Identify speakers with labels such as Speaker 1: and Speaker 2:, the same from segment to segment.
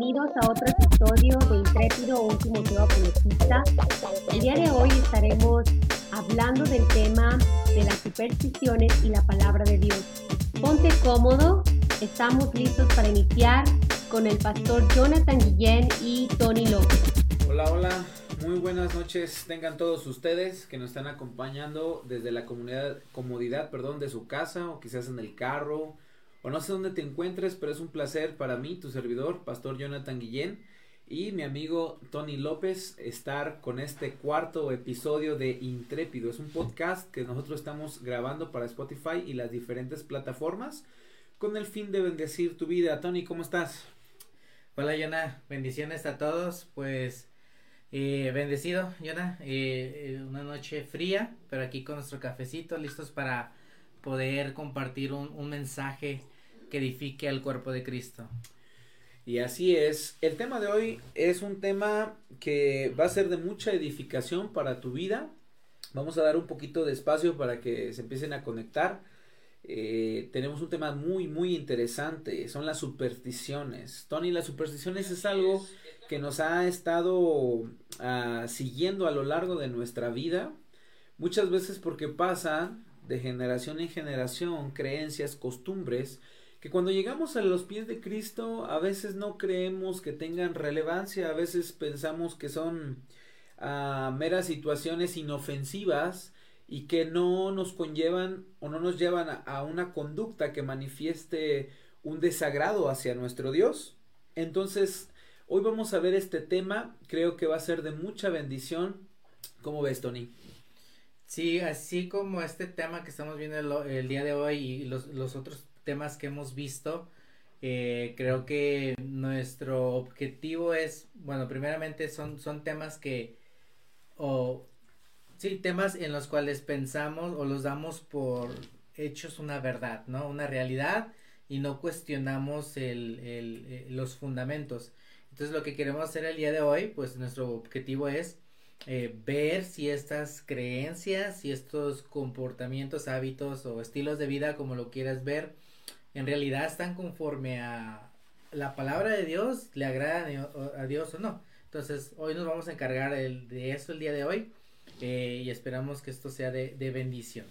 Speaker 1: bienvenidos a otro episodio de Intrépido Último Motivo Apologista. El día de hoy estaremos hablando del tema de las supersticiones y la palabra de Dios. Ponte cómodo, estamos listos para iniciar con el pastor Jonathan Guillén y Tony López.
Speaker 2: Hola, hola, muy buenas noches tengan todos ustedes que nos están acompañando desde la comunidad, comodidad perdón, de su casa o quizás en el carro o no sé dónde te encuentres, pero es un placer para mí, tu servidor, Pastor Jonathan Guillén, y mi amigo Tony López, estar con este cuarto episodio de Intrépido. Es un podcast que nosotros estamos grabando para Spotify y las diferentes plataformas con el fin de bendecir tu vida. Tony, ¿cómo estás?
Speaker 3: Hola, Yona. Bendiciones a todos. Pues eh, bendecido, Yona. Eh, eh, una noche fría, pero aquí con nuestro cafecito, listos para poder compartir un, un mensaje que edifique al cuerpo de Cristo.
Speaker 2: Y así es. El tema de hoy es un tema que va a ser de mucha edificación para tu vida. Vamos a dar un poquito de espacio para que se empiecen a conectar. Eh, tenemos un tema muy, muy interesante. Son las supersticiones. Tony, las supersticiones es algo que nos ha estado ah, siguiendo a lo largo de nuestra vida. Muchas veces porque pasa de generación en generación creencias, costumbres que cuando llegamos a los pies de Cristo a veces no creemos que tengan relevancia, a veces pensamos que son uh, meras situaciones inofensivas y que no nos conllevan o no nos llevan a, a una conducta que manifieste un desagrado hacia nuestro Dios. Entonces, hoy vamos a ver este tema, creo que va a ser de mucha bendición. ¿Cómo ves, Tony?
Speaker 3: Sí, así como este tema que estamos viendo el, el día de hoy y los, otros temas que hemos visto, eh, creo que nuestro objetivo es, bueno, primeramente son, son temas que, o, sí, temas en los cuales pensamos o los damos por hechos una verdad, ¿no? Una realidad y no cuestionamos el, el, eh, los fundamentos. Entonces lo que queremos hacer el día de hoy, pues nuestro objetivo es eh, ver si estas creencias, si estos comportamientos, hábitos o estilos de vida, como lo quieras ver, en realidad están conforme a la palabra de Dios, le agrada a Dios o no. Entonces, hoy nos vamos a encargar de eso el día de hoy eh, y esperamos que esto sea de, de, bendición.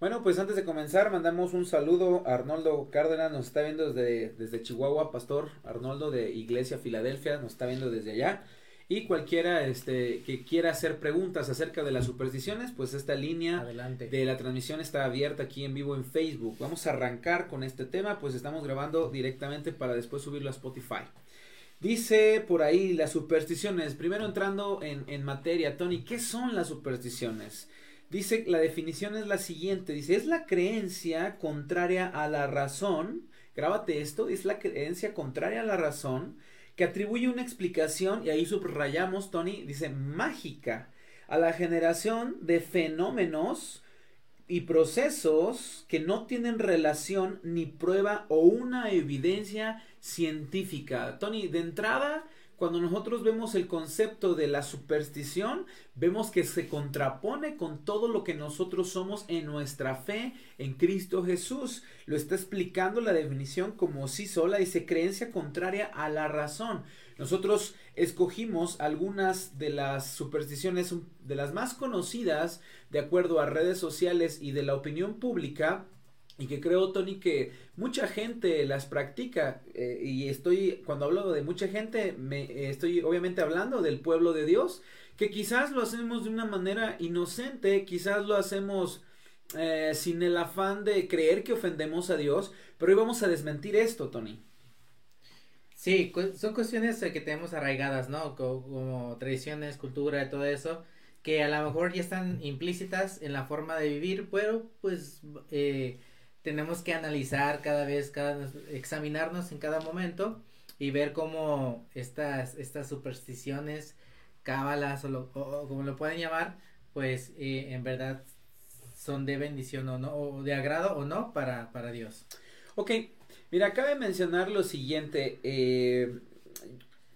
Speaker 2: Bueno, pues antes de comenzar, mandamos un saludo a Arnoldo Cárdenas, nos está viendo desde, desde Chihuahua, Pastor Arnoldo de Iglesia Filadelfia, nos está viendo desde allá. Y cualquiera este, que quiera hacer preguntas acerca de las supersticiones, pues esta línea de la transmisión está abierta aquí en vivo en Facebook. Vamos a arrancar con este tema, pues estamos grabando directamente para después subirlo a Spotify. Dice por ahí las supersticiones, primero entrando en, en materia, Tony, ¿qué son las supersticiones? Dice, la definición es la siguiente, dice, es la creencia contraria a la razón, grábate esto, es la creencia contraria a la razón, que atribuye una explicación, y ahí subrayamos, Tony, dice mágica, a la generación de fenómenos y procesos que no tienen relación ni prueba o una evidencia científica. Tony, de entrada, cuando nosotros vemos el concepto de la superstición, vemos que se contrapone con todo lo que nosotros somos en nuestra fe en Cristo Jesús. Lo está explicando la definición como sí sola, dice creencia contraria a la razón. Nosotros escogimos algunas de las supersticiones de las más conocidas de acuerdo a redes sociales y de la opinión pública y que creo, Tony, que mucha gente las practica eh, y estoy, cuando hablo de mucha gente, me eh, estoy obviamente hablando del pueblo de Dios, que quizás lo hacemos de una manera inocente, quizás lo hacemos eh, sin el afán de creer que ofendemos a Dios, pero hoy vamos a desmentir esto, Tony.
Speaker 3: Sí, son cuestiones que tenemos arraigadas, ¿no? Como, como tradiciones, cultura, todo eso, que a lo mejor ya están implícitas en la forma de vivir, pero pues... Eh, tenemos que analizar cada vez, cada, examinarnos en cada momento y ver cómo estas, estas supersticiones, cábalas o, como lo pueden llamar, pues eh, en verdad son de bendición o no, o de agrado o no para, para Dios.
Speaker 2: Ok, mira, cabe mencionar lo siguiente, eh,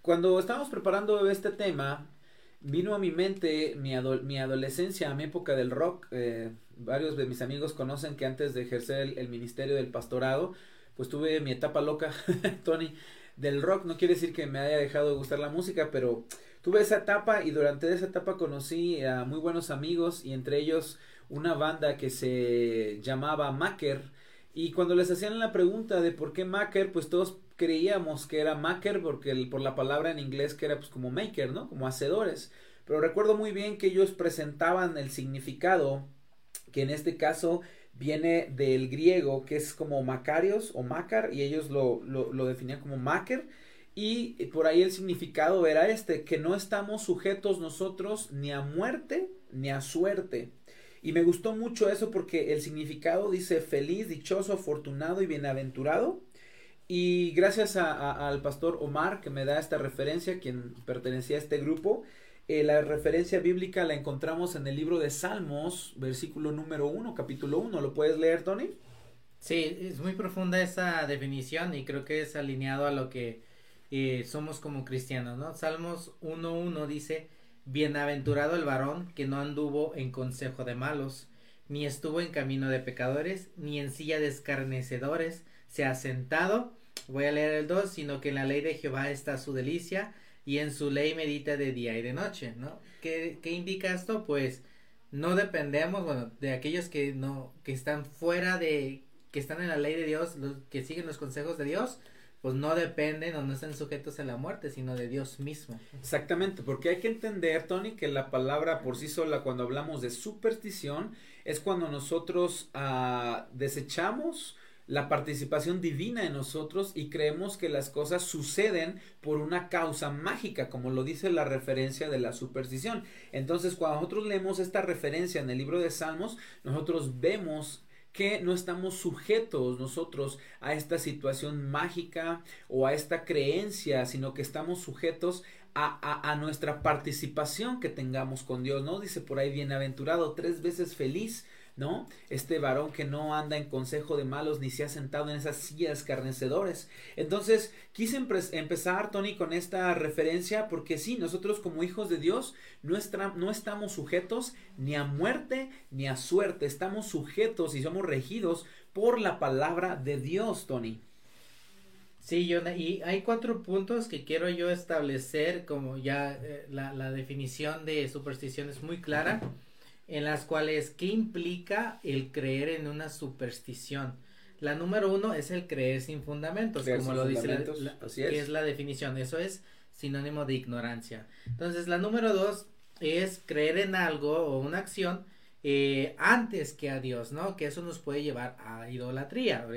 Speaker 2: cuando estábamos preparando este tema, vino a mi mente mi, mi adolescencia, mi época del rock, eh, varios de mis amigos conocen que antes de ejercer el, ministerio del pastorado, pues tuve mi etapa loca, Tony, del rock. No quiere decir que me haya dejado de gustar la música, pero tuve esa etapa y durante esa etapa conocí a muy buenos amigos y entre ellos una banda que se llamaba Maker. Y cuando les hacían la pregunta de por qué Maker, pues todos creíamos que era Maker porque por la palabra en inglés que era pues como maker, ¿no? Como hacedores. Pero recuerdo muy bien que ellos presentaban el significado que en este caso viene del griego, que es como Macarios o Macar, y ellos lo, lo, definían como Maker. Y por ahí el significado era este, que no estamos sujetos nosotros ni a muerte ni a suerte. Y me gustó mucho eso porque el significado dice feliz, dichoso, afortunado y bienaventurado. Y gracias al pastor Omar que me da esta referencia, quien pertenecía a este grupo, eh, la referencia bíblica la encontramos en el libro de Salmos, versículo número 1, capítulo 1. ¿Lo puedes leer, Tony?
Speaker 3: Sí, es muy profunda esa definición y creo que es alineado a lo que eh, somos como cristianos, ¿no? Salmos 1.1 dice, Bienaventurado el varón que no anduvo en consejo de malos, ni estuvo en camino de pecadores, ni en silla de escarnecedores, se ha sentado, voy a leer el 2, sino que en la ley de Jehová está su delicia, y en su ley medita de día y de noche, ¿no? ¿Qué, qué indica esto? Pues no dependemos, bueno, de aquellos que no, que están fuera de, que están en la ley de Dios, los que siguen los consejos de Dios, pues no dependen o no están sujetos a la muerte, sino de Dios mismo.
Speaker 2: Exactamente, porque hay que entender, Tony, que la palabra por sí sola, cuando hablamos de superstición, es cuando nosotros uh, desechamos la participación divina en nosotros y creemos que las cosas suceden por una causa mágica, como lo dice la referencia de la superstición. Entonces, cuando nosotros leemos esta referencia en el libro de Salmos, nosotros vemos que no estamos sujetos nosotros a esta situación mágica o a esta creencia, sino que estamos sujetos a, a, a nuestra participación que tengamos con Dios, ¿no? Dice por ahí, bienaventurado, tres veces feliz ¿no? Este varón que no anda en consejo de malos ni se ha sentado en esas sillas carnecedores. Entonces, quise empezar, Tony, con esta referencia porque sí, nosotros como hijos de Dios no, no estamos sujetos ni a muerte ni a suerte, estamos sujetos y somos regidos por la palabra de Dios, Tony.
Speaker 3: Sí, yo, y hay cuatro puntos que quiero yo establecer, como ya eh, la, la, definición de superstición es muy clara en las cuales ¿qué implica el creer en una superstición? La número uno es el creer sin fundamentos, como lo dice la, que es la definición. Eso es sinónimo de ignorancia. Entonces, la número dos es creer en algo o una acción eh, antes que a Dios, ¿no? Que eso nos puede llevar a idolatría.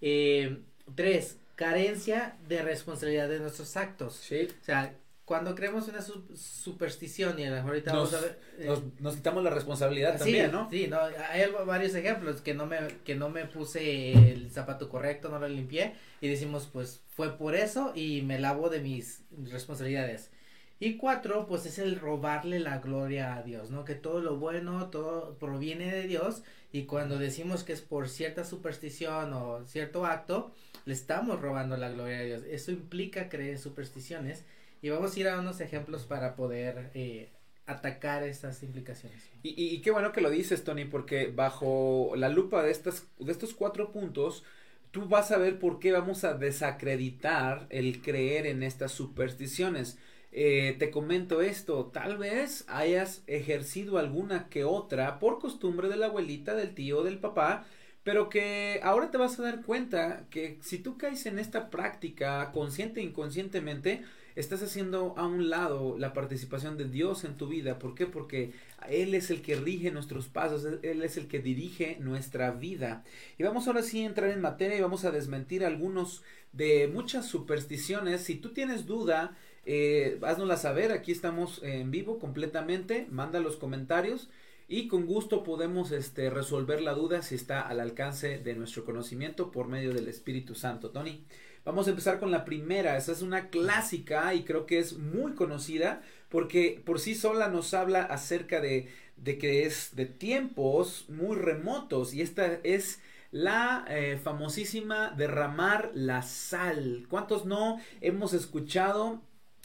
Speaker 3: Eh, tres, carencia de responsabilidad de nuestros actos. Sí. O sea, cuando creemos una superstición y a lo mejor ahorita
Speaker 2: nos, vamos a ver, eh, nos, quitamos la responsabilidad también, ¿no?
Speaker 3: Sí, no, hay varios ejemplos que no me que no me puse el zapato correcto, no lo limpié y decimos, pues fue por eso y me lavo de mis responsabilidades. Y cuatro, pues es el robarle la gloria a Dios, ¿no? Que todo lo bueno, todo proviene de Dios y cuando decimos que es por cierta superstición o cierto acto, le estamos robando la gloria a Dios. Eso implica creer en supersticiones y vamos a ir a unos ejemplos para poder eh, atacar estas implicaciones.
Speaker 2: Y, y, qué bueno que lo dices, Tony, porque bajo la lupa de, estas, de estos cuatro puntos, tú vas a ver por qué vamos a desacreditar el creer en estas supersticiones. Eh, te comento esto, tal vez hayas ejercido alguna que otra por costumbre de la abuelita, del tío, del papá, pero que ahora te vas a dar cuenta que si tú caes en esta práctica consciente e inconscientemente, estás haciendo a un lado la participación de Dios en tu vida. ¿Por qué? Porque Él es el que rige nuestros pasos, Él es el que dirige nuestra vida. Y vamos ahora sí a entrar en materia y vamos a desmentir algunos de muchas supersticiones. Si tú tienes duda, eh, haznosla saber, aquí estamos en vivo completamente, manda los comentarios y con gusto podemos este, resolver la duda si está al alcance de nuestro conocimiento por medio del Espíritu Santo. Tony. Vamos a empezar con la primera. Esa es una clásica y creo que es muy conocida porque por sí sola nos habla acerca de, de que es de tiempos muy remotos y esta es la eh, famosísima derramar la sal. ¿Cuántos no hemos escuchado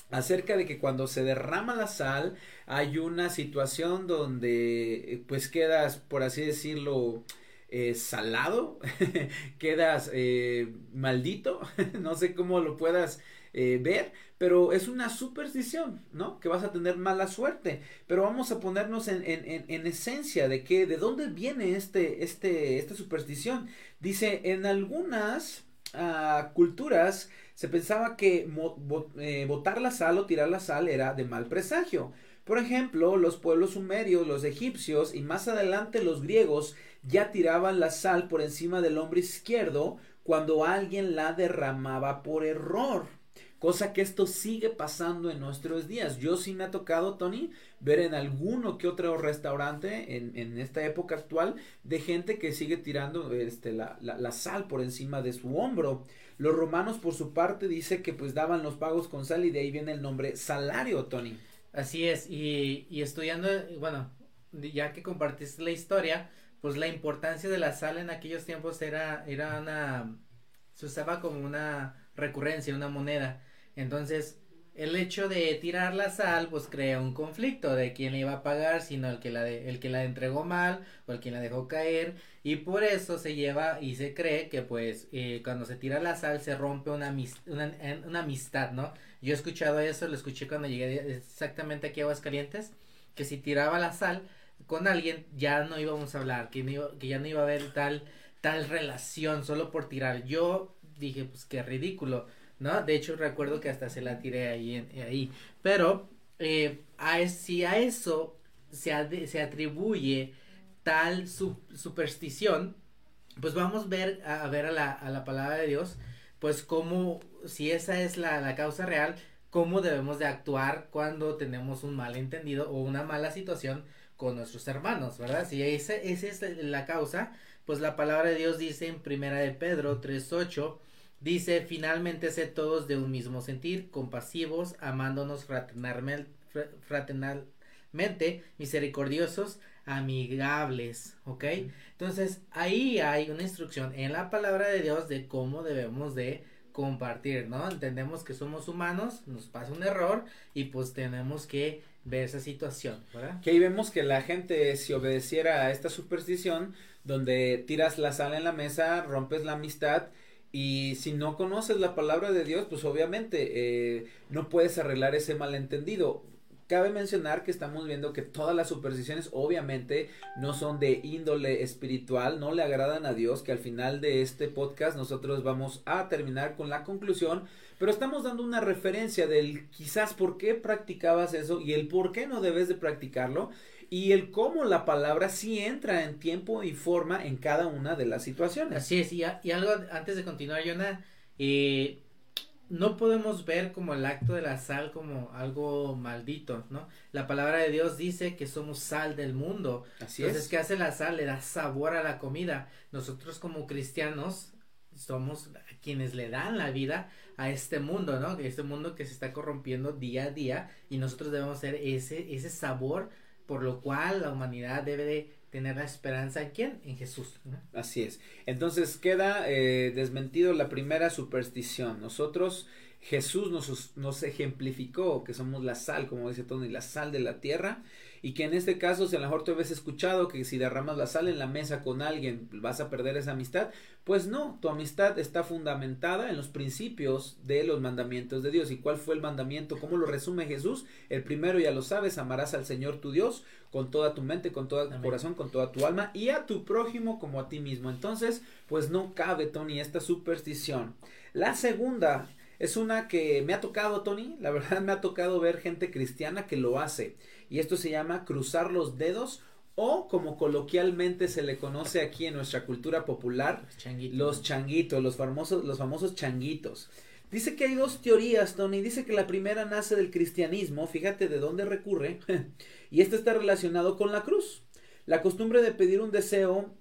Speaker 2: acerca de que cuando se derrama la sal hay una situación donde pues quedas por así decirlo eh, salado, quedas eh, maldito, no sé cómo lo puedas eh, ver, pero es una superstición, ¿no? Que vas a tener mala suerte. Pero vamos a ponernos en, en, en, esencia de que, de dónde viene este, este, esta superstición. Dice, en algunas uh, culturas se pensaba que botar la sal o tirar la sal era de mal presagio. Por ejemplo, los pueblos sumerios, los egipcios y más adelante los griegos ya tiraban la sal por encima del hombro izquierdo cuando alguien la derramaba por error. Cosa que esto sigue pasando en nuestros días. Yo sí me ha tocado, Tony, ver en alguno que otro restaurante en, en esta época actual de gente que sigue tirando este, la, la, la, sal por encima de su hombro. Los romanos, por su parte, dice que pues daban los pagos con sal y de ahí viene el nombre salario, Tony.
Speaker 3: Así es, y, y estudiando, bueno, ya que compartiste la historia, pues la importancia de la sal en aquellos tiempos era, era una, se usaba como una recurrencia, una moneda. Entonces, el hecho de tirar la sal, pues crea un conflicto de quién le iba a pagar, sino el que la de, el que la entregó mal o el que la dejó caer, y por eso se lleva y se cree que pues eh, cuando se tira la sal se rompe una, una, una amistad, ¿no? Yo he escuchado eso, lo escuché cuando llegué exactamente aquí a Aguascalientes, que si tiraba la sal con alguien ya no íbamos a hablar, que, que ya no iba a haber tal, tal relación solo por tirar. Yo dije, pues qué ridículo ¿no? De hecho, recuerdo que hasta se la tiré ahí, en, ahí. Pero, eh, a, si a eso se, se atribuye tal superstición, pues vamos a ver, a, ver a la, a la palabra de Dios, pues cómo, si esa es la, la causa real, cómo debemos de actuar cuando tenemos un malentendido o una mala situación con nuestros hermanos, ¿verdad? Si esa, esa es la causa, pues la palabra de Dios dice en primera de Pedro 3.8, Dice, finalmente sé todos de un mismo sentir, compasivos, amándonos fraternalmente, misericordiosos, amigables, ¿ok? Entonces, ahí hay una instrucción en la palabra de Dios de cómo debemos de compartir, ¿no? Entendemos que somos humanos, nos pasa un error y pues tenemos que ver esa situación.
Speaker 2: Que ahí vemos que la gente si obedeciera a esta superstición donde tiras la sal en la mesa, rompes la amistad y si no conoces la palabra de Dios, pues obviamente eh, no puedes arreglar ese malentendido. Cabe mencionar que estamos viendo que todas las supersticiones obviamente no son de índole espiritual, no le agradan a Dios, que al final de este podcast nosotros vamos a terminar con la conclusión, pero estamos dando una referencia del quizás por qué practicabas eso y el por qué no debes de practicarlo y el cómo la palabra sí entra en tiempo y forma en cada una de las situaciones.
Speaker 3: Así es, y, y algo antes de continuar, Jonah, eh, no podemos ver como el acto de la sal como algo maldito, ¿no? La palabra de Dios dice que somos sal del mundo. Así Entonces, ¿qué hace la sal? Le da sabor a la comida. Nosotros como cristianos somos quienes le dan la vida a este mundo, ¿no? Este mundo que se está corrompiendo día a día y nosotros debemos ser ese, ese sabor por lo cual la humanidad debe de tener la esperanza en quién? En Jesús.
Speaker 2: Así es. Entonces queda eh, desmentido la primera superstición. Nosotros, Jesús nos, nos ejemplificó que somos la sal, como dice Tony, la sal de la tierra y que en este caso, si a lo mejor tú habías escuchado que si derramas la sal en la mesa con alguien vas a perder esa amistad, pues no, tu amistad está fundamentada en los principios de los mandamientos de Dios. ¿Y cuál fue el mandamiento? ¿Cómo lo resume Jesús? El primero ya lo sabes, amarás al Señor tu Dios con toda tu mente, con todo tu corazón, con toda tu alma y a tu prójimo como a ti mismo. Entonces, pues no cabe, Tony, esta superstición. La segunda es una que me ha tocado, Tony, la verdad me ha tocado ver gente cristiana que lo hace. Y esto se llama cruzar los dedos o como coloquialmente se le conoce aquí en nuestra cultura popular, los changuitos, los famosos, los famosos changuitos. Dice que hay dos teorías, Tony. Dice que la primera nace del cristianismo, fíjate de dónde recurre, y esto está relacionado con la cruz. La costumbre de pedir un deseo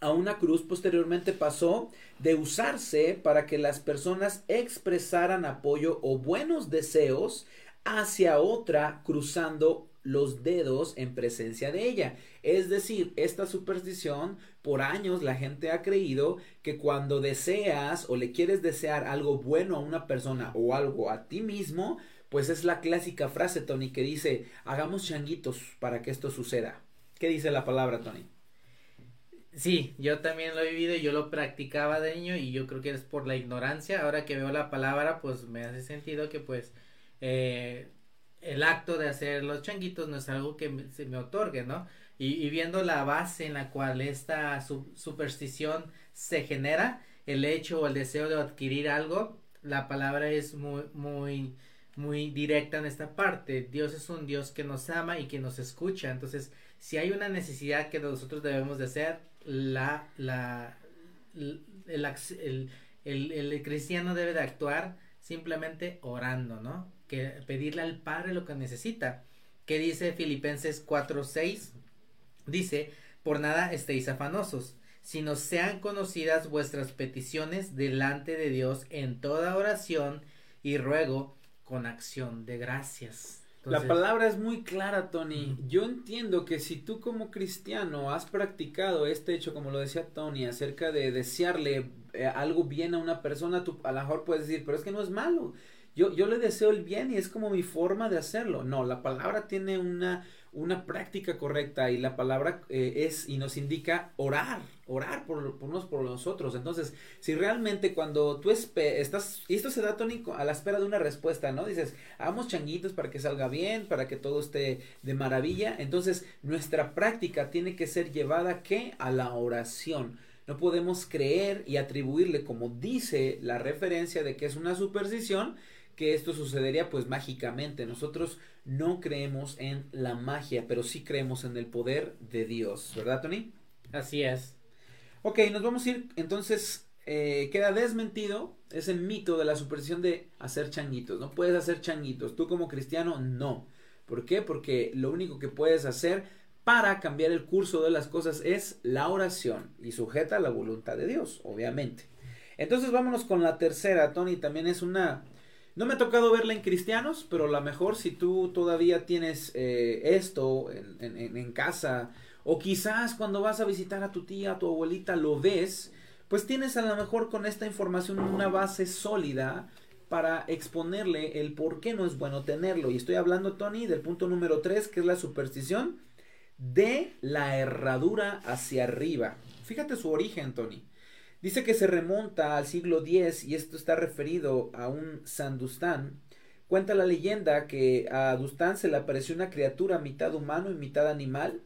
Speaker 2: a una cruz posteriormente pasó de usarse para que las personas expresaran apoyo o buenos deseos hacia otra cruzando los dedos en presencia de ella. Es decir, esta superstición, por años la gente ha creído que cuando deseas o le quieres desear algo bueno a una persona o algo a ti mismo, pues es la clásica frase, Tony, que dice, hagamos changuitos para que esto suceda. ¿Qué dice la palabra, Tony?
Speaker 3: Sí, yo también lo he vivido y yo lo practicaba de niño y yo creo que es por la ignorancia. Ahora que veo la palabra, pues me hace sentido que pues eh, el acto de hacer los changuitos no es algo que se me otorgue, ¿no? Y, viendo la base en la cual esta superstición se genera, el hecho o el deseo de adquirir algo, la palabra es muy, muy, muy directa en esta parte. Dios es un Dios que nos ama y que nos escucha. Entonces, si hay una necesidad que nosotros debemos de hacer, la, la, el, el, el, cristiano debe de actuar simplemente orando, ¿no? Que pedirle al Padre lo que necesita. ¿Qué dice Filipenses 4:6? Dice, por nada estéis afanosos, sino sean conocidas vuestras peticiones delante de Dios en toda oración y ruego con acción de gracias
Speaker 2: la palabra es muy clara, Tony. Yo entiendo que si tú como cristiano has practicado este hecho, como lo decía Tony, acerca de desearle eh, algo bien a una persona, tú a lo mejor puedes decir, pero es que no es malo. Yo, yo le deseo el bien y es como mi forma de hacerlo. No, la palabra tiene una, una práctica correcta y la palabra eh, es y nos indica orar, orar por, por unos por nosotros. Entonces, si realmente cuando tú estás, y esto se da tónico a la espera de una respuesta, ¿no? Dices, hagamos changuitos para que salga bien, para que todo esté de maravilla. Entonces, nuestra práctica tiene que ser llevada, ¿qué? A la oración. No podemos creer y atribuirle, como dice la referencia de que es una superstición, que esto sucedería pues mágicamente. Nosotros no creemos en la magia, pero sí creemos en el poder de Dios, ¿verdad, Tony?
Speaker 3: Así es.
Speaker 2: Ok, nos vamos a ir, entonces eh, queda desmentido ese mito de la superstición de hacer changuitos. No puedes hacer changuitos. Tú como cristiano, no. ¿Por qué? Porque lo único que puedes hacer para cambiar el curso de las cosas es la oración y sujeta a la voluntad de Dios, obviamente. Entonces vámonos con la tercera, Tony, también es una no me ha tocado verla en cristianos, pero a lo mejor si tú todavía tienes eh, esto en, casa, o quizás cuando vas a visitar a tu tía, a tu abuelita, lo ves, pues tienes a lo mejor con esta información una base sólida para exponerle el por qué no es bueno tenerlo. Y estoy hablando, Tony, del punto número 3, que es la superstición de la herradura hacia arriba. Fíjate su origen, Tony. Dice que se remonta al siglo X y esto está referido a un Sandustán. Cuenta la leyenda que a Dustán se le apareció una criatura mitad humano y mitad animal,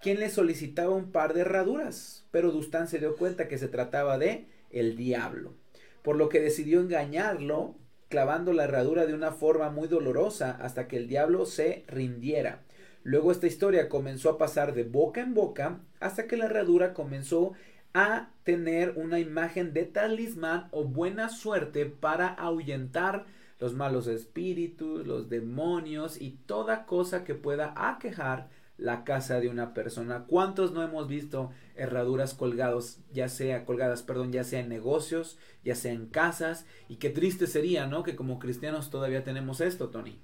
Speaker 2: quien le solicitaba un par de herraduras, pero Dustán se dio cuenta que se trataba de el diablo, por lo que decidió engañarlo, clavando la herradura de una forma muy dolorosa hasta que el diablo se rindiera. Luego esta historia comenzó a pasar de boca en boca hasta que la herradura comenzó a tener una imagen de talismán o buena suerte para ahuyentar los malos espíritus, los demonios y toda cosa que pueda aquejar la casa de una persona. ¿Cuántos no hemos visto herraduras colgados, ya sea colgadas, perdón, ya sea en negocios, ya sea en casas? Y qué triste sería, ¿no? Que como cristianos todavía tenemos esto, Tony.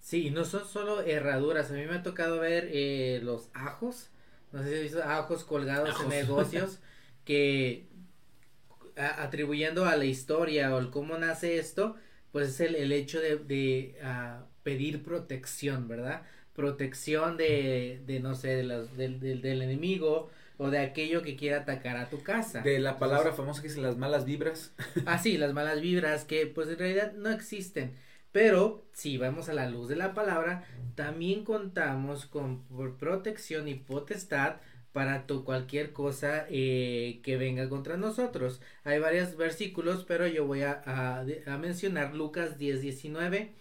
Speaker 3: Sí, no son solo herraduras. A mí me ha tocado ver eh, los ajos no sé si has visto ajos colgados en negocios que atribuyendo a la historia o el cómo nace esto, pues es el, el hecho de, de uh, pedir protección, ¿verdad? Protección de, de no sé, de del, del, del, enemigo o de aquello que quiera atacar a tu casa.
Speaker 2: De la palabra famosa que es las malas vibras.
Speaker 3: ah, sí, las malas vibras que pues en realidad no existen. Pero si vamos a la luz de la palabra, también contamos con protección y potestad para tu cualquier cosa eh, que venga contra nosotros. Hay varios versículos, pero yo voy a, mencionar Lucas 10, 19,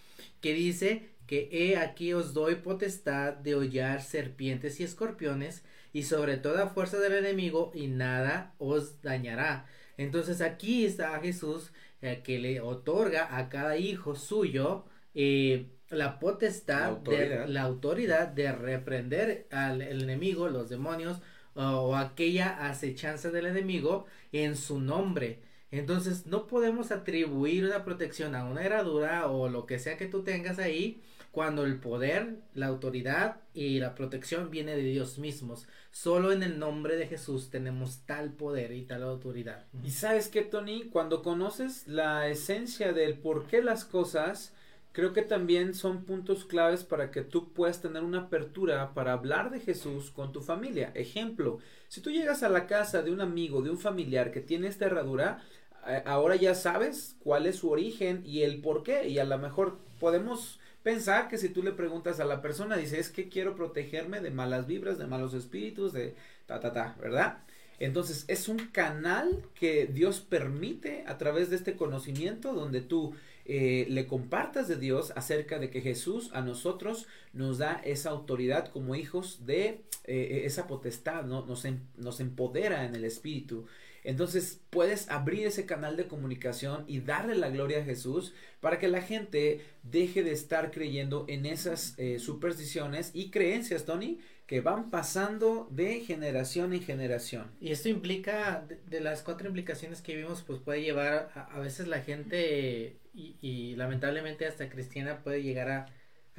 Speaker 3: que dice que he aquí os doy potestad de hollar serpientes y escorpiones y sobre toda fuerza del enemigo y nada os dañará. Entonces aquí está Jesús eh, que le otorga a cada hijo suyo eh, la potestad, de, la autoridad de reprender al enemigo, los demonios o aquella acechanza del enemigo en su nombre. Entonces no podemos atribuir una protección a una herradura o lo que sea que tú tengas ahí cuando el poder, la autoridad y la protección viene de Dios mismos. Solo en el nombre de Jesús tenemos tal poder y tal autoridad.
Speaker 2: Y sabes que, Tony, cuando conoces la esencia del por qué las cosas, creo que también son puntos claves para que tú puedas tener una apertura para hablar de Jesús con tu familia. Ejemplo, si tú llegas a la casa de un amigo, de un familiar que tiene esta herradura, eh, ahora ya sabes cuál es su origen y el por qué. Y a lo mejor podemos pensar que si tú le preguntas a la persona, dice, es que quiero protegerme de malas vibras, de malos espíritus, de ta, ta, ta, ¿verdad? Entonces es un canal que Dios permite a través de este conocimiento donde tú eh, le compartas de Dios acerca de que Jesús a nosotros nos da esa autoridad como hijos de eh, esa potestad, ¿no? nos, em, nos empodera en el Espíritu. Entonces puedes abrir ese canal de comunicación y darle la gloria a Jesús para que la gente deje de estar creyendo en esas eh, supersticiones y creencias, Tony, que van pasando de generación en generación.
Speaker 3: Y esto implica, de, las cuatro implicaciones que vimos, pues puede llevar a, veces la gente y, lamentablemente hasta cristiana puede llegar a,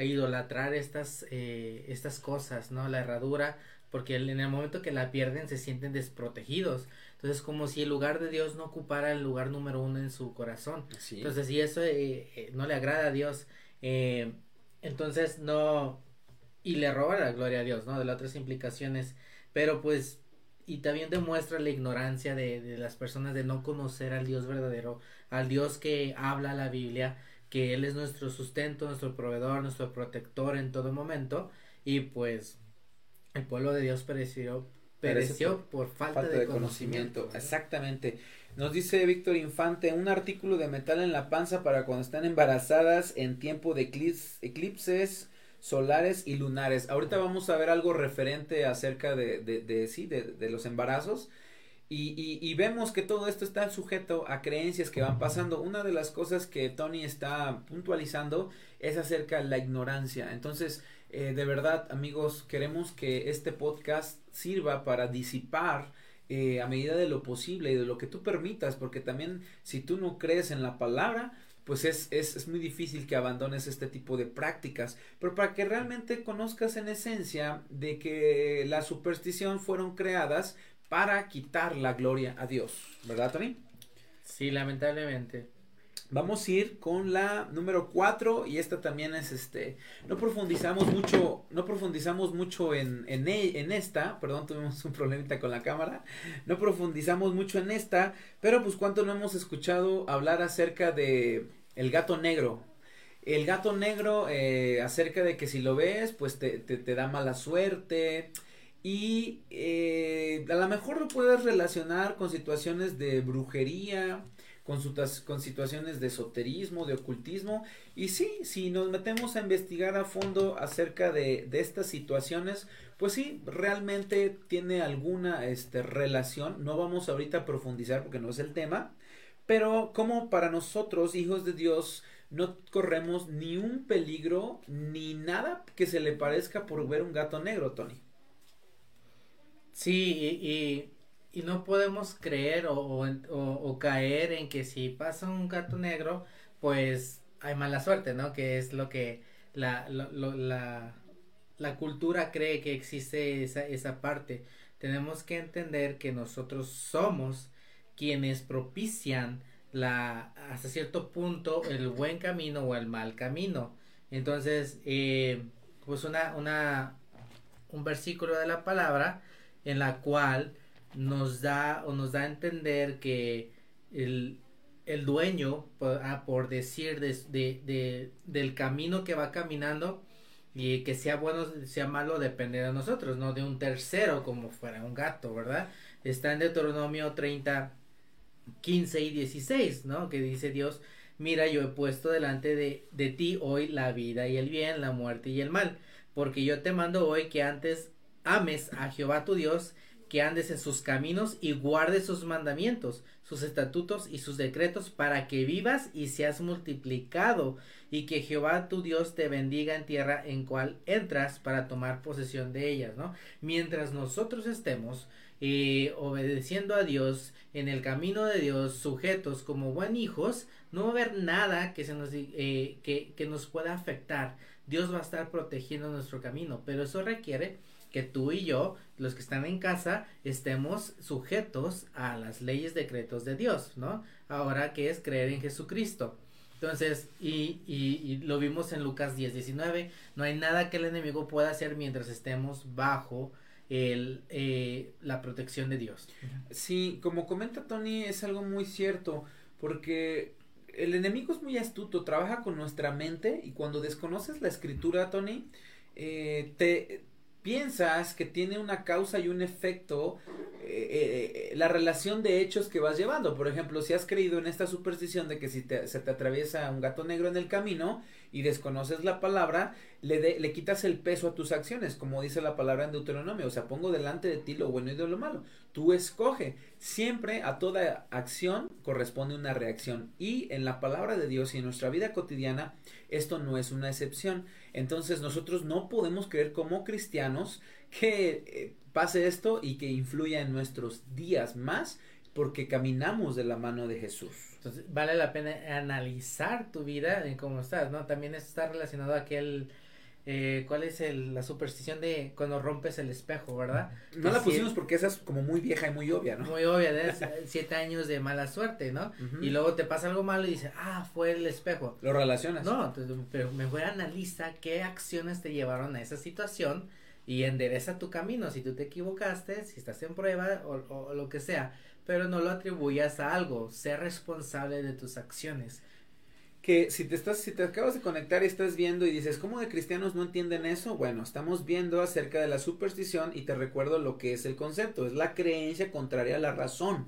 Speaker 3: idolatrar estas, eh, estas cosas, ¿no? La herradura, porque en el momento que la pierden se sienten desprotegidos. Entonces, como si el lugar de Dios no ocupara el lugar número uno en su corazón. Entonces, si eso eh, eh, no le agrada a Dios, entonces no, y le roba la gloria a Dios, ¿no? De las otras implicaciones, pero pues, y también demuestra la ignorancia de, de las personas de no conocer al Dios verdadero, al Dios que habla la Biblia, que Él es nuestro sustento, nuestro proveedor, nuestro protector en todo momento, y pues el pueblo de Dios pereció, pereció por, falta, de, conocimiento.
Speaker 2: Exactamente. Nos dice Víctor Infante, un artículo de metal en la panza para cuando están embarazadas en tiempo de eclipses solares y lunares. Ahorita vamos a ver algo referente acerca de, de, de sí, de, de, los embarazos. Y, y, y, vemos que todo esto está sujeto a creencias que van pasando. Una de las cosas que Tony está puntualizando es acerca de la ignorancia. Entonces, eh, de verdad, amigos, queremos que este podcast sirva para disipar eh, a medida de lo posible y de lo que tú permitas, porque también si tú no crees en la palabra, pues es, es, es, muy difícil que abandones este tipo de prácticas. Pero para que realmente conozcas en esencia de que la superstición fueron creadas para quitar la gloria a Dios. ¿Verdad, Tony?
Speaker 3: Sí, lamentablemente.
Speaker 2: Vamos a ir con la número 4 y esta también es este, no profundizamos mucho, no profundizamos mucho en, en, e, en esta, perdón, tuvimos un problemita con la cámara, no profundizamos mucho en esta, pero pues cuánto no hemos escuchado hablar acerca de el gato negro. El gato negro, eh, acerca de que si lo ves, pues te, te, te da mala suerte, y eh, a lo mejor lo puedes relacionar con situaciones de brujería, con, con situaciones de esoterismo, de ocultismo. Y sí, si nos metemos a investigar a fondo acerca de, de estas situaciones, pues sí, realmente tiene alguna este, relación. No vamos ahorita a profundizar porque no es el tema. Pero como para nosotros, hijos de Dios, no corremos ni un peligro ni nada que se le parezca por ver un gato negro, Tony.
Speaker 3: Sí, y, y no podemos creer o, o, o, caer en que si pasa un gato negro, pues hay mala suerte, ¿no? Que es lo que la, la, la cultura cree que existe esa, esa parte. Tenemos que entender que nosotros somos quienes propician la hasta cierto punto el buen camino o el mal camino. Entonces, eh, pues una, una, un versículo de la palabra en la cual nos da o nos da a entender que el, el dueño, por, ah, por decir, de, de, del camino que va caminando, y que sea bueno, sea malo, depende de nosotros, no de un tercero como fuera un gato, ¿verdad? Está en Deuteronomio 30, 15 y 16, ¿no? Que dice Dios, mira, yo he puesto delante de, de ti hoy la vida y el bien, la muerte y el mal, porque yo te mando hoy que antes ames a Jehová tu Dios, que andes en sus caminos y guardes sus mandamientos, sus estatutos y sus decretos, para que vivas y seas multiplicado, y que Jehová tu Dios te bendiga en tierra en cual entras para tomar posesión de ellas, ¿no? Mientras nosotros estemos eh, obedeciendo a Dios, en el camino de Dios, sujetos como buen hijos, no va a haber nada que, se nos, eh, que, que nos pueda afectar. Dios va a estar protegiendo nuestro camino, pero eso requiere que tú y yo, los que están en casa, estemos sujetos a las leyes decretos de Dios, ¿no? Ahora que es creer en Jesucristo. Entonces, y, y, lo vimos en Lucas 10, 19, no hay nada que el enemigo pueda hacer mientras estemos bajo el, eh, la protección de Dios.
Speaker 2: Sí, como comenta Tony, es algo muy cierto, porque el enemigo es muy astuto, trabaja con nuestra mente y cuando desconoces la escritura, Tony, eh, te piensas que tiene una causa y un efecto eh, eh, eh, la relación de hechos que vas llevando. Por ejemplo, si has creído en esta superstición de que si se te atraviesa un gato negro en el camino y desconoces la palabra, le, le quitas el peso a tus acciones, como dice la palabra en Deuteronomio. O sea, pongo delante de ti lo bueno y de lo malo. Tú escoge. Siempre a toda acción corresponde una reacción. Y en la palabra de Dios y en nuestra vida cotidiana, esto no es una excepción. Entonces nosotros no podemos creer como cristianos que pase esto y que influya en nuestros días más porque caminamos de la mano de Jesús.
Speaker 3: Entonces, vale la pena analizar tu vida en cómo estás, ¿no? También está relacionado a aquel, eh, ¿cuál es el, la superstición de cuando rompes el espejo, verdad?
Speaker 2: No la pusimos porque esa es como muy vieja y muy obvia, ¿no?
Speaker 3: Muy obvia, de siete años de mala suerte, ¿no? Y luego te pasa algo malo y dices, ah, fue el espejo.
Speaker 2: Lo relacionas.
Speaker 3: No, pero mejor analiza qué acciones te llevaron a esa situación y endereza tu camino. Si tú te equivocaste, si estás en prueba o, lo que sea, pero no lo atribuyas a algo, sé responsable de tus acciones.
Speaker 2: Que si te estás, si te acabas de conectar y estás viendo y dices, ¿cómo de cristianos no entienden eso? Bueno, estamos viendo acerca de la superstición y te recuerdo lo que es el concepto, es la creencia contraria a la razón.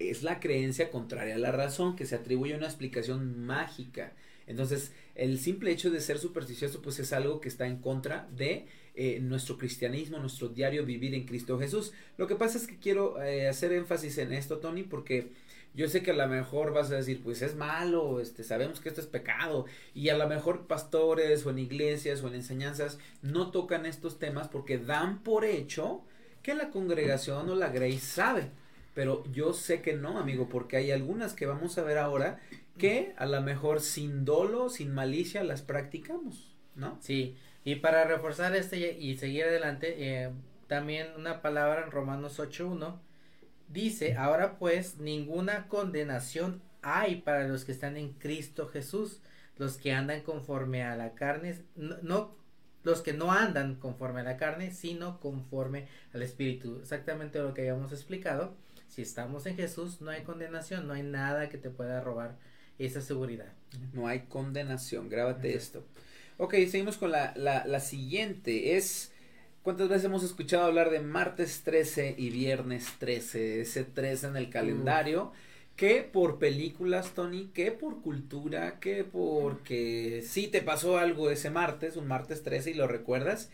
Speaker 2: Es la creencia contraria a la razón que se atribuye a una explicación mágica. Entonces, el simple hecho de ser supersticioso, pues es algo que está en contra de eh, nuestro cristianismo, nuestro diario vivir en Cristo Jesús. Lo que pasa es que quiero eh, hacer énfasis en esto, Tony, porque yo sé que a lo mejor vas a decir, pues es malo, este, sabemos que esto es pecado, y a lo mejor pastores o en iglesias o en enseñanzas no tocan estos temas porque dan por hecho que la congregación o la Grace sabe. Pero yo sé que no, amigo, porque hay algunas que vamos a ver ahora que a lo mejor sin dolo, sin malicia las practicamos, ¿no?
Speaker 3: Sí, y para reforzar este y seguir adelante, eh, también una palabra en Romanos 8.1 dice, ahora pues ninguna condenación hay para los que están en Cristo Jesús, los que andan conforme a la carne, no, los que no andan conforme a la carne, sino conforme al Espíritu. Exactamente lo que habíamos explicado. Si estamos en Jesús, no hay condenación, no hay nada que te pueda robar esa seguridad.
Speaker 2: No hay condenación, grábate esto. Ok, seguimos con la, la, la siguiente. Es, ¿cuántas veces hemos escuchado hablar de martes 13 y viernes 13? Ese 13 en el calendario. que por películas, Tony, que por cultura, que porque si te pasó algo ese martes, un martes 13 y lo recuerdas,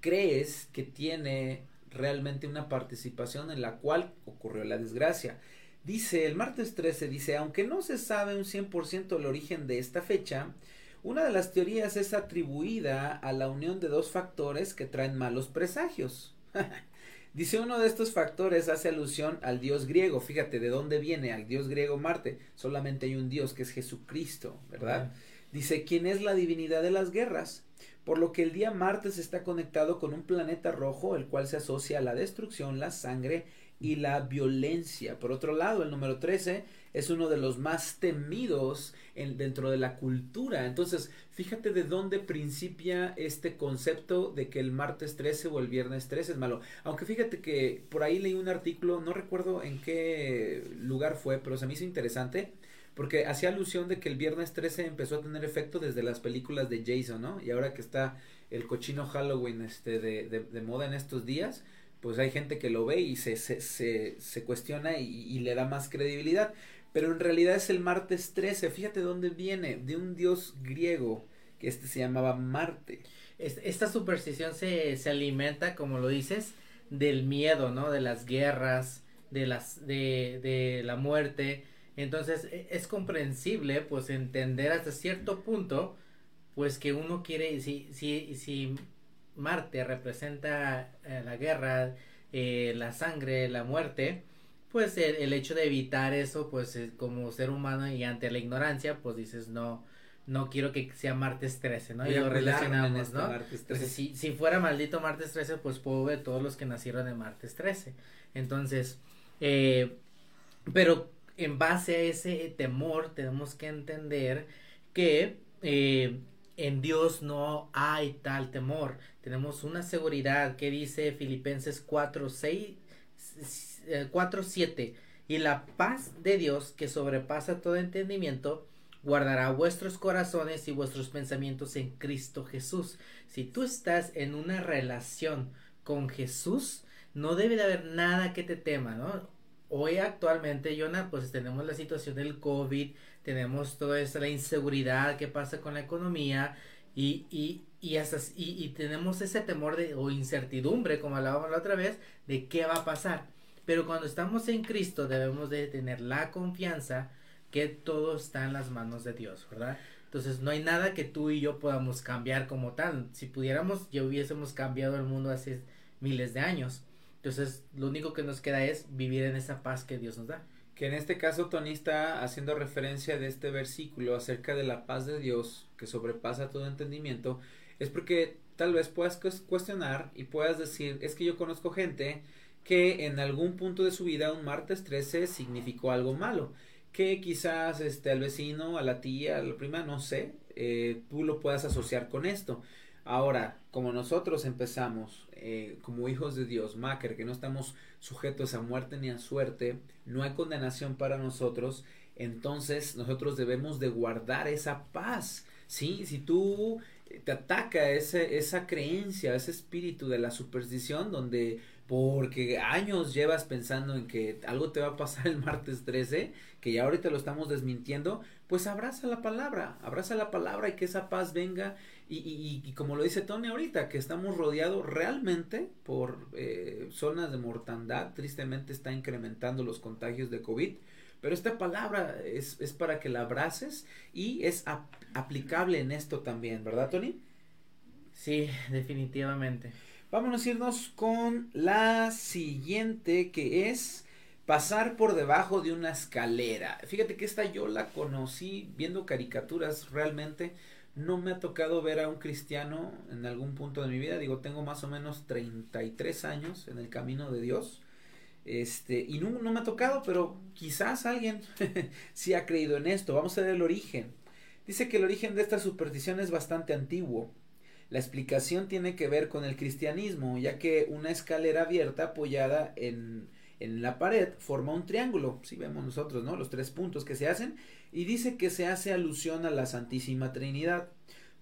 Speaker 2: crees que tiene realmente una participación en la cual ocurrió la desgracia. Dice, el martes 13 dice, aunque no se sabe un 100% el origen de esta fecha, una de las teorías es atribuida a la unión de dos factores que traen malos presagios. Dice uno de estos factores hace alusión al dios griego. Fíjate de dónde viene al dios griego Marte. Solamente hay un dios que es Jesucristo, ¿verdad? Dice, ¿quién es la divinidad de las guerras? Por lo que el día martes está conectado con un planeta rojo, el cual se asocia a la destrucción, la sangre y la violencia. Por otro lado, el número 13 es uno de los más temidos en, dentro de la cultura. Entonces, fíjate de dónde principia este concepto de que el martes 13 o el viernes 13 es malo. Aunque fíjate que por ahí leí un artículo, no recuerdo en qué lugar fue, pero se me hizo interesante. Porque hacía alusión de que el viernes 13 empezó a tener efecto desde las películas de Jason, ¿no? Y ahora que está el cochino Halloween este, de, de moda en estos días, pues hay gente que lo ve y se, se, se, se cuestiona y, le da más credibilidad. Pero en realidad es el martes 13. Fíjate dónde viene, de un dios griego, que este se llamaba Marte.
Speaker 3: Esta superstición se, se alimenta, como lo dices, del miedo, ¿no? De las guerras, de las, de, de la muerte. Entonces e, es comprensible, pues, entender hasta cierto punto, pues, que uno quiere, si, si, si Marte representa eh, la guerra, eh, la sangre, la muerte, pues el, hecho de evitar eso, pues como ser humano y ante la ignorancia, pues dices no, no quiero que sea martes 13, ¿no? y lo relacionamos, este ¿no? Entonces, si, si fuera maldito martes 13, pues puedo ver todos los que nacieron de martes 13. Entonces, eh, pero en base a ese temor tenemos que entender que eh, en Dios no hay tal temor. Tenemos una seguridad que dice Filipenses 4, 6, 4, 7. Y la paz de Dios que sobrepasa todo entendimiento guardará vuestros corazones y vuestros pensamientos en Cristo Jesús. Si tú estás en una relación con Jesús, no debe de haber nada que te tema, ¿no? Hoy actualmente, Jonah, pues tenemos la situación del COVID, tenemos toda esa la inseguridad que pasa con la economía y, y, y, y tenemos ese temor de, o incertidumbre, como hablábamos la otra vez, de qué va a pasar. Pero cuando estamos en Cristo debemos de tener la confianza que todo está en las manos de Dios, ¿verdad? Entonces no hay nada que tú y yo podamos cambiar como tal. Si pudiéramos, ya hubiésemos cambiado el mundo hace miles de años. Entonces lo único que nos queda es vivir en esa paz que Dios nos da.
Speaker 2: Que en este caso Tony está haciendo referencia de este versículo acerca de la paz de Dios que sobrepasa todo entendimiento, es porque tal vez puedas cuestionar y puedas decir, es que yo conozco gente que en algún punto de su vida un martes 13 significó algo malo, que quizás este al vecino, a la tía, a la prima, no sé, eh, tú lo puedas asociar con esto. Ahora, como nosotros empezamos eh, como hijos de Dios, Maker, que no estamos sujetos a muerte ni a suerte, no hay condenación para nosotros, entonces nosotros debemos de guardar esa paz. ¿sí? Si tú te ataca ese, esa creencia, ese espíritu de la superstición donde porque años llevas pensando en que algo te va a pasar el martes 13, que ya ahorita lo estamos desmintiendo, pues abraza la palabra, abraza la palabra y que esa paz venga y, y, y como lo dice Tony ahorita, que estamos rodeados realmente por eh, zonas de mortandad, tristemente está incrementando los contagios de COVID, pero esta palabra es, es para que la abraces y es aplicable en esto también, ¿verdad Tony?
Speaker 3: Sí, definitivamente.
Speaker 2: Vámonos a irnos con la siguiente que es pasar por debajo de una escalera. Fíjate que esta yo la conocí viendo caricaturas realmente. No me ha tocado ver a un cristiano en algún punto de mi vida. Digo, tengo más o menos 33 años en el camino de Dios. Este, y no, no me ha tocado, pero quizás alguien sí ha creído en esto. Vamos a ver el origen. Dice que el origen de esta superstición es bastante antiguo. La explicación tiene que ver con el cristianismo, ya que una escalera abierta apoyada en, en la pared forma un triángulo, si vemos nosotros, ¿no? Los tres puntos que se hacen, y dice que se hace alusión a la Santísima Trinidad,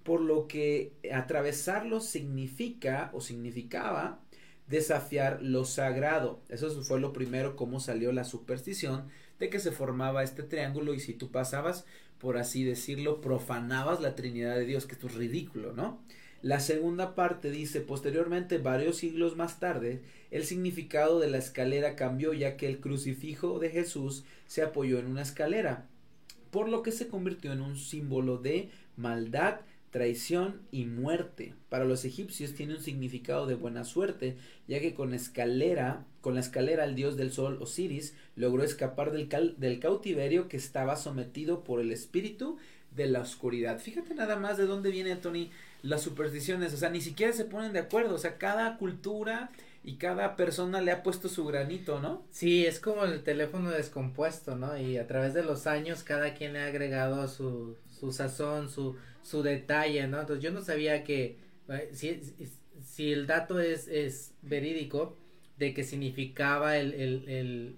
Speaker 2: por lo que atravesarlo significa o significaba desafiar lo sagrado. Eso fue lo primero, cómo salió la superstición de que se formaba este triángulo y si tú pasabas, por así decirlo, profanabas la Trinidad de Dios, que esto es ridículo, ¿no? La segunda parte dice, posteriormente, varios siglos más tarde, el significado de la escalera cambió ya que el crucifijo de Jesús se apoyó en una escalera, por lo que se convirtió en un símbolo de maldad, traición y muerte. Para los egipcios tiene un significado de buena suerte, ya que con escalera, con la escalera el dios del sol Osiris logró escapar del, del cautiverio que estaba sometido por el espíritu de la oscuridad. Fíjate nada más de dónde viene Tony las supersticiones, o sea, ni siquiera se ponen de acuerdo, o sea, cada cultura y cada persona le ha puesto su granito, ¿no?
Speaker 3: Sí, es como el teléfono descompuesto, ¿no? Y a través de los años cada quien le ha agregado su, su sazón, su, su detalle, ¿no? Entonces yo no sabía que, eh, si, si el dato es, es verídico, de que significaba el, el, el,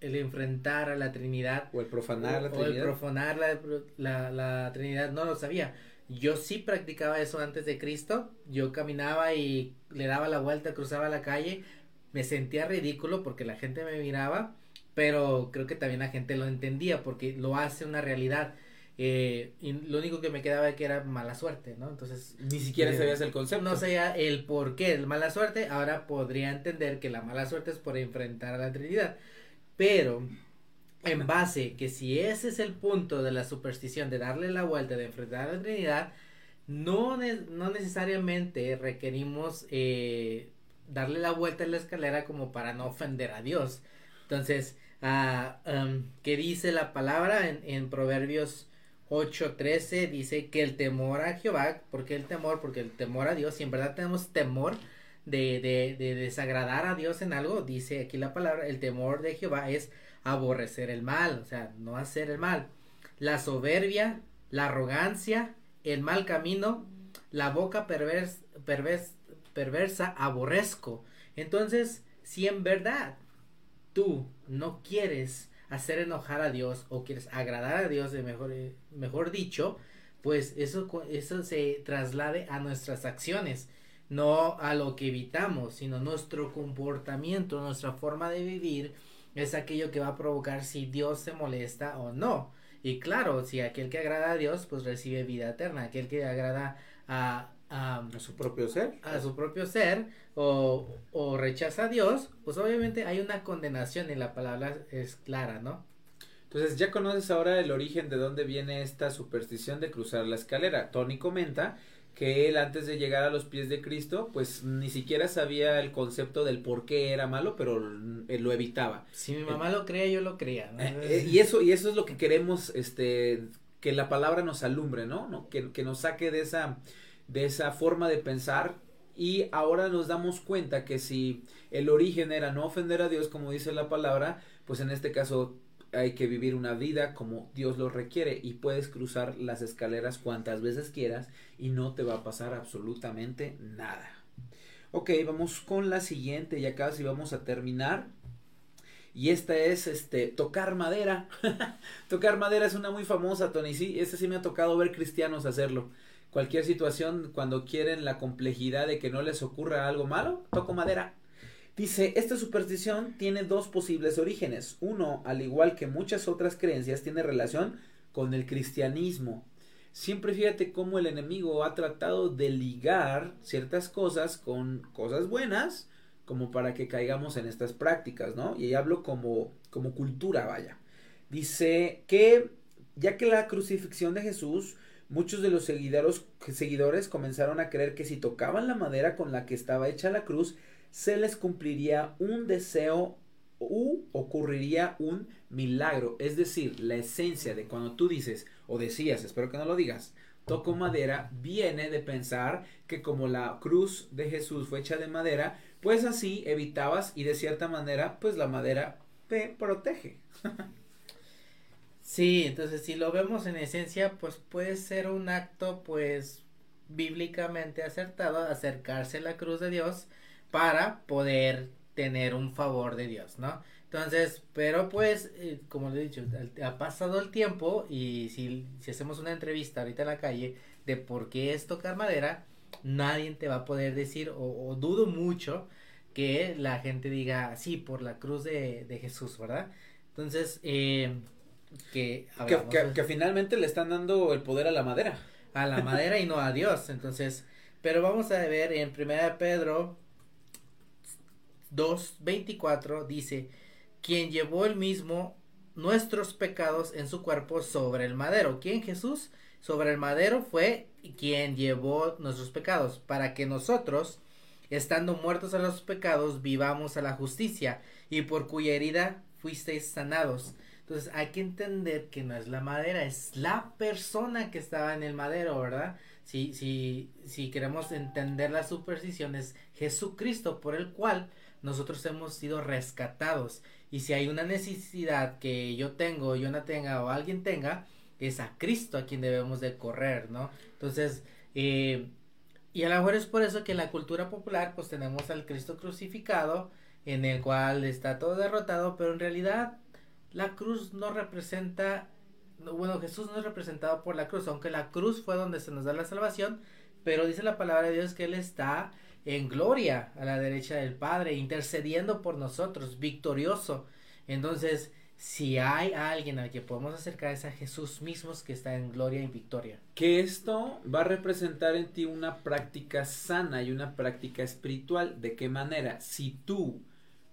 Speaker 3: el enfrentar a la Trinidad.
Speaker 2: O el profanar
Speaker 3: la Trinidad. O el profanar la, la, la Trinidad, no lo sabía yo sí practicaba eso antes de Cristo. Yo caminaba y le daba la vuelta, cruzaba la calle. Me sentía ridículo porque la gente me miraba, pero creo que también la gente lo entendía porque lo hace una realidad. Eh, y lo único que me quedaba que era mala suerte, ¿no? Entonces.
Speaker 2: Ni siquiera eh, sabías el concepto.
Speaker 3: No sabía el por qué el mala suerte. Ahora podría entender que la mala suerte es por enfrentar a la Trinidad. Pero en base que si ese es el punto de la superstición de darle la vuelta, de enfrentar a la Trinidad, no, no necesariamente requerimos eh, darle la vuelta a la escalera como para no ofender a Dios. Entonces, uh, ¿qué dice la palabra en, en Proverbios 8:13? Dice que el temor a Jehová, ¿por qué el temor? Porque el temor a Dios, si en verdad tenemos temor de, de, de desagradar a Dios en algo, dice aquí la palabra, el temor de Jehová es aborrecer el mal, o sea, no hacer el mal. La soberbia la arrogancia, el mal camino, la boca pervers, perversa aborrezco. Entonces, si en verdad tú no quieres hacer enojar a Dios o quieres agradar a Dios, de mejor, eh, mejor dicho, pues eso, eso se traslade a nuestras acciones, no a lo que evitamos, sino nuestro comportamiento, nuestra forma de vivir es aquello que va a provocar si Dios se molesta o no. Y claro, si aquel que agrada a Dios, pues recibe vida eterna, aquel que agrada a,
Speaker 2: a, su propio ser.
Speaker 3: A su propio ser o, o rechaza a Dios, pues obviamente hay una condenación y la palabra es clara, ¿no?
Speaker 2: Entonces ya conoces ahora el origen de dónde viene esta superstición de cruzar la escalera. Tony comenta que él antes de llegar a los pies de Cristo, pues ni siquiera sabía el concepto del por qué era malo, pero lo evitaba.
Speaker 3: Si mi mamá lo creía, yo lo creía.
Speaker 2: Eh, eh, y eso y eso es lo que queremos, este, que la palabra nos alumbre, ¿no? ¿No? Que, que nos saque de esa de esa forma de pensar y ahora nos damos cuenta que si el origen era no ofender a Dios como dice la palabra, pues en este caso hay que vivir una vida como Dios lo requiere y puedes cruzar las escaleras cuantas veces quieras y no te va a pasar absolutamente nada. Ok, vamos con la siguiente, ya casi vamos a terminar. Y esta es este tocar madera. tocar madera es una muy famosa, Tony. Sí, esta sí me ha tocado ver cristianos hacerlo cualquier situación cuando quieren la complejidad de que no les ocurra algo malo, toco madera. Dice, esta superstición tiene dos posibles orígenes. Uno, al igual que muchas otras creencias, tiene relación con el cristianismo. Siempre fíjate cómo el enemigo ha tratado de ligar ciertas cosas con cosas buenas, como para que caigamos en estas prácticas, ¿no? Y ahí hablo como, como cultura, vaya. Dice que ya que la crucifixión de Jesús Muchos de los seguidores, seguidores comenzaron a creer que si tocaban la madera con la que estaba hecha la cruz, se les cumpliría un deseo u ocurriría un milagro. Es decir, la esencia de cuando tú dices o decías, espero que no lo digas, toco madera, viene de pensar que como la cruz de Jesús fue hecha de madera, pues así evitabas y de cierta manera, pues la madera te protege.
Speaker 3: Sí, entonces si lo vemos en esencia, pues puede ser un acto pues bíblicamente acertado acercarse a la cruz de Dios para poder tener un favor de Dios, ¿no? Entonces, pero pues, eh, como le he dicho, ha pasado el tiempo y si, si hacemos una entrevista ahorita en la calle de por qué es tocar madera, nadie te va a poder decir, o, dudo mucho que la gente diga, sí, por la cruz de, de Jesús, ¿verdad? Entonces, eh,
Speaker 2: que, que, finalmente le están dando el poder a la madera.
Speaker 3: A la madera y no a Dios. Entonces, pero vamos a ver en primera Pedro 2.24 dice, quien llevó el mismo nuestros pecados en su cuerpo sobre el madero. ¿Quién Jesús? Sobre el madero fue quien llevó nuestros pecados, para que nosotros, estando muertos a los pecados, vivamos a la justicia, y por cuya herida fuisteis sanados. Entonces hay que entender que no es la madera, es la persona que estaba en el madero, ¿verdad? Si, si, si queremos entender la superstición, es Jesucristo por el cual nosotros hemos sido rescatados. Y si hay una necesidad que yo tengo, yo no tenga o alguien tenga, es a Cristo a quien debemos de correr, ¿no? Entonces, eh, y a lo mejor es por eso que en la cultura popular pues tenemos al Cristo crucificado, en el cual está todo derrotado, pero en realidad la cruz no representa, bueno, Jesús no es representado por la cruz, aunque la cruz fue donde se nos da la salvación, pero dice la palabra de Dios que Él está en gloria a la derecha del Padre, intercediendo por nosotros, victorioso. Entonces, si hay alguien al que podemos acercar es a Jesús mismo que está en gloria y victoria.
Speaker 2: Que esto va a representar en ti una práctica sana y una práctica espiritual. ¿De qué manera? Si tú,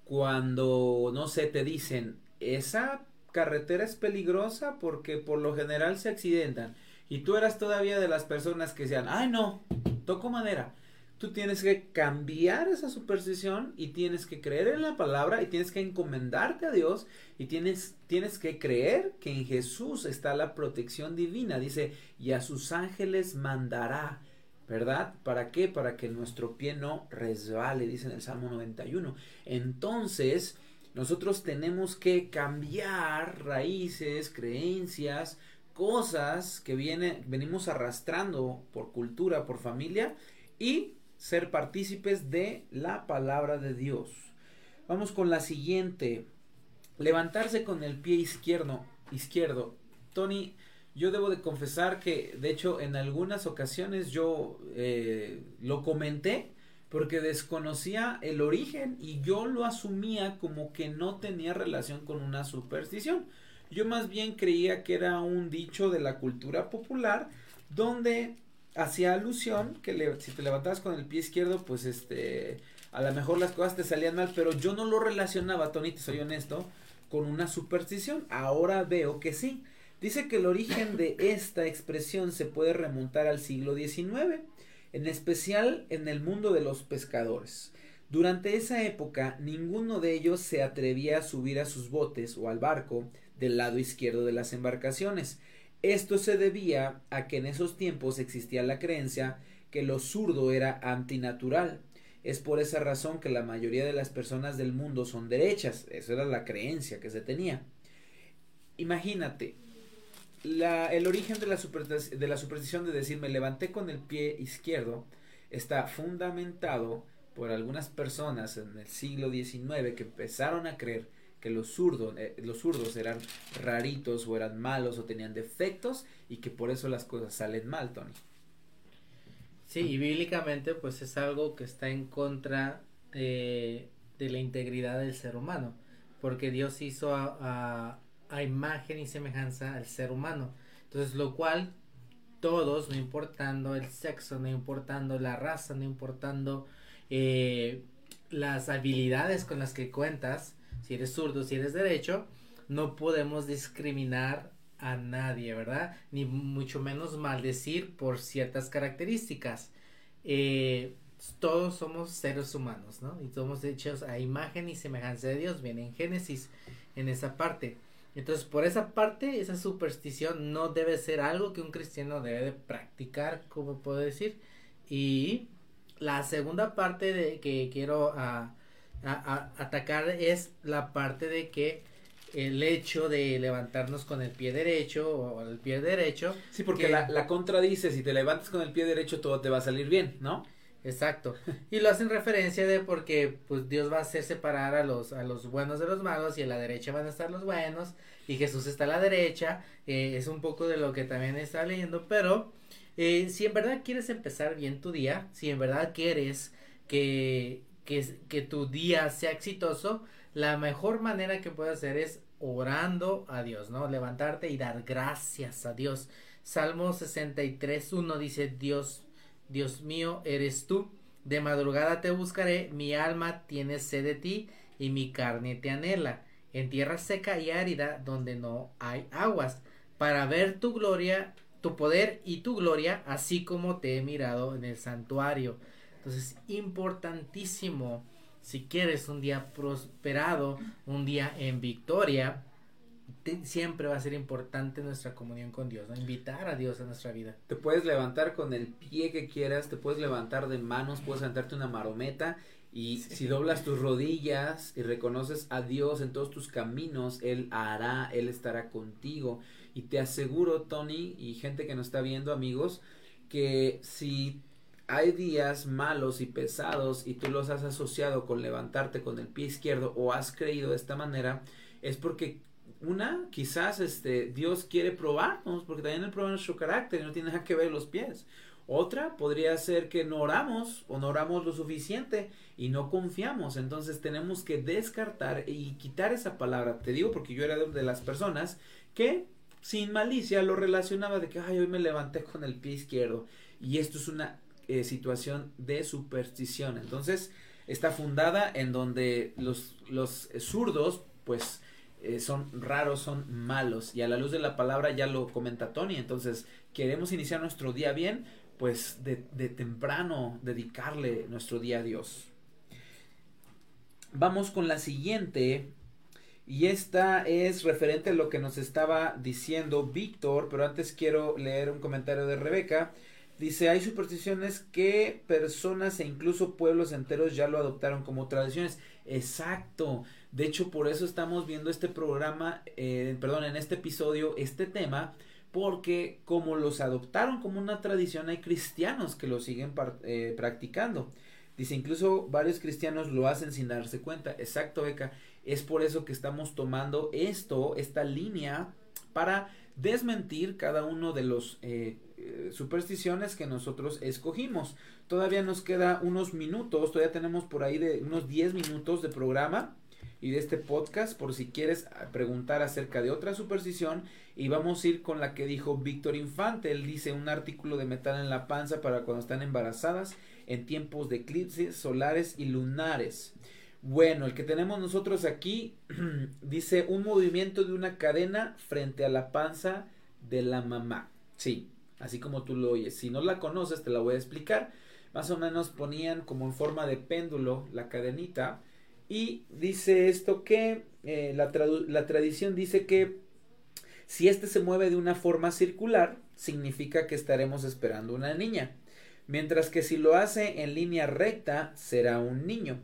Speaker 2: cuando, no sé, te dicen, esa carretera es peligrosa porque por lo general se accidentan. Y tú eras todavía de las personas que decían, ay no, toco madera. Tú tienes que cambiar esa superstición y tienes que creer en la palabra y tienes que encomendarte a Dios y tienes, tienes que creer que en Jesús está la protección divina. Dice, y a sus ángeles mandará. ¿Verdad? ¿Para qué? Para que nuestro pie no resbale, dice en el Salmo 91. Entonces, nosotros tenemos que cambiar raíces, creencias, cosas que viene, venimos arrastrando por cultura, por familia y ser partícipes de la palabra de Dios. Vamos con la siguiente. Levantarse con el pie izquierdo. Izquierdo. Tony, yo debo de confesar que, de hecho, en algunas ocasiones yo eh, lo comenté porque desconocía el origen y yo lo asumía como que no tenía relación con una superstición. Yo más bien creía que era un dicho de la cultura popular donde hacía alusión que si te levantabas con el pie izquierdo, pues este, a lo mejor las cosas te salían mal, pero yo no lo relacionaba, Tony, te soy honesto, con una superstición. Ahora veo que sí. Dice que el origen de esta expresión se puede remontar al siglo XIX, en especial en el mundo de los pescadores. Durante esa época, ninguno de ellos se atrevía a subir a sus botes o al barco del lado izquierdo de las embarcaciones, esto se debía a que en esos tiempos existía la creencia que lo zurdo era antinatural. Es por esa razón que la mayoría de las personas del mundo son derechas. Esa era la creencia que se tenía. Imagínate, el origen de la, de la superstición de decir me levanté con el pie izquierdo está fundamentado por algunas personas en el siglo XIX que empezaron a creer que los zurdos, eh, los eran raritos o eran malos o tenían defectos y que por eso las cosas salen mal, Tony.
Speaker 3: Sí, y bíblicamente pues es algo que está en contra de la integridad del ser humano, porque Dios hizo a, a, imagen y semejanza al ser humano. Entonces, lo cual todos, no importando el sexo, no importando la raza, no importando eh, las habilidades con las que cuentas, si eres zurdo, si eres derecho, no podemos discriminar a nadie, ¿verdad? Ni mucho menos maldecir por ciertas características. Eh, todos somos seres humanos, ¿no? Y somos hechos a imagen y semejanza de Dios. Viene en Génesis en esa parte. Entonces, por esa parte, esa superstición no debe ser algo que un cristiano debe de practicar, como puedo decir. Y la segunda parte de que quiero uh, a, atacar es la parte de que el hecho de levantarnos con el pie derecho o el pie derecho.
Speaker 2: Sí, porque la, la contradice, si te levantas con el pie derecho todo te va a salir bien, ¿no?
Speaker 3: Exacto. Y lo hacen referencia de porque pues Dios va a hacer separar a los a los buenos de los malos y a la derecha van a estar los buenos y Jesús está a la derecha. Eh, es un poco de lo que también está leyendo, pero eh, si en verdad quieres empezar bien tu día, si en verdad quieres que que, tu día sea exitoso, la mejor manera que puedes hacer es orando a Dios, ¿no? Levantarte y dar gracias a Dios. Salmo 63, 1 dice, Dios, Dios mío, eres tú. De madrugada te buscaré, mi alma tiene sed de ti y mi carne te anhela. En tierra seca y árida donde no hay aguas, para ver tu gloria, tu poder y tu gloria, así como te he mirado en el santuario. Entonces, importantísimo, si quieres un día prosperado, un día en victoria, siempre va a ser importante nuestra comunión con Dios, ¿no? invitar a Dios a nuestra vida.
Speaker 2: Te puedes levantar con el pie que quieras, te puedes levantar de manos, puedes levantarte una marometa y si doblas tus rodillas y reconoces a Dios en todos tus caminos, Él hará, Él estará contigo. Y te aseguro, Tony, y gente que nos está viendo, amigos, que si hay días malos y pesados y tú los has asociado con levantarte con el pie izquierdo o has creído de esta manera, es porque una, quizás este Dios quiere probarnos, porque también Él prueba nuestro carácter y no tiene nada que ver los pies. Otra podría ser que no oramos o no oramos lo suficiente y no confiamos. Entonces tenemos que descartar y quitar esa palabra. Te digo porque yo era de las personas que sin malicia lo relacionaba de que, ay, hoy me levanté con el pie izquierdo. Y esto es una eh, situación de superstición. Entonces, está fundada en donde los, los zurdos, pues, eh, son raros, son malos. Y a la luz de la palabra ya lo comenta Tony. Entonces, queremos iniciar nuestro día bien, pues de, de temprano dedicarle nuestro día a Dios. Vamos con la siguiente. Y esta es referente a lo que nos estaba diciendo Víctor, pero antes quiero leer un comentario de Rebeca. Dice, hay supersticiones que personas e incluso pueblos enteros ya lo adoptaron como tradiciones. Exacto. De hecho, por eso estamos viendo este programa, eh, perdón, en este episodio, este tema, porque como los adoptaron como una tradición, hay cristianos que lo siguen eh, practicando. Dice, incluso varios cristianos lo hacen sin darse cuenta. Exacto, Beca. Es por eso que estamos tomando esto, esta línea, para desmentir cada uno de los eh, supersticiones que nosotros escogimos. Todavía nos queda unos minutos, todavía tenemos por ahí de unos 10 minutos de programa y de este podcast por si quieres preguntar acerca de otra superstición y vamos a ir con la que dijo Víctor Infante. Él dice un artículo de metal en la panza para cuando están embarazadas en tiempos de eclipses solares y lunares. Bueno, el que tenemos nosotros aquí dice un movimiento de una cadena frente a la panza de la mamá. Sí, así como tú lo oyes. Si no la conoces, te la voy a explicar. Más o menos ponían como en forma de péndulo la cadenita y dice esto que eh, la, la tradición dice que si este se mueve de una forma circular, significa que estaremos esperando una niña. Mientras que si lo hace en línea recta, será un niño.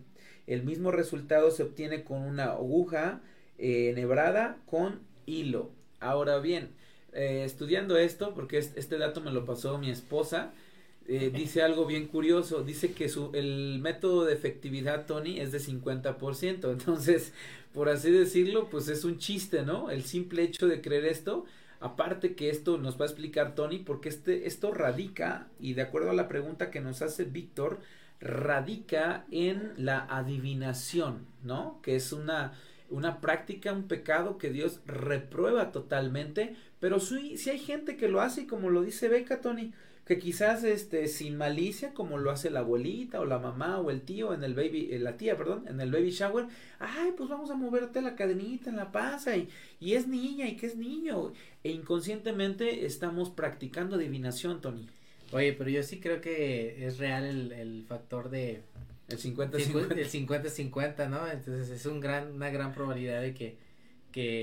Speaker 2: El mismo resultado se obtiene con una aguja eh, enhebrada con hilo. Ahora bien, eh, estudiando esto, porque este dato me lo pasó mi esposa, eh, dice algo bien curioso, dice que su, el método de efectividad, Tony, es de 50%, entonces, por así decirlo, pues es un chiste, ¿no? El simple hecho de creer esto, aparte que esto nos va a explicar Tony, porque este, esto radica, y de acuerdo a la pregunta que nos hace Víctor, radica en la adivinación, ¿no? Que es una, una práctica, un pecado que Dios reprueba totalmente, pero sí, sí hay gente que lo hace, y como lo dice Beca, Tony, que quizás este sin malicia como lo hace la abuelita o la mamá o el tío en el baby eh, la tía perdón en el baby shower ay pues vamos a moverte la cadenita en la panza y, y es niña y que es niño e inconscientemente estamos practicando adivinación Tony.
Speaker 3: Oye pero yo sí creo que es real el, el factor de
Speaker 2: el 50-50
Speaker 3: el 50-50 no entonces es un gran una gran probabilidad de que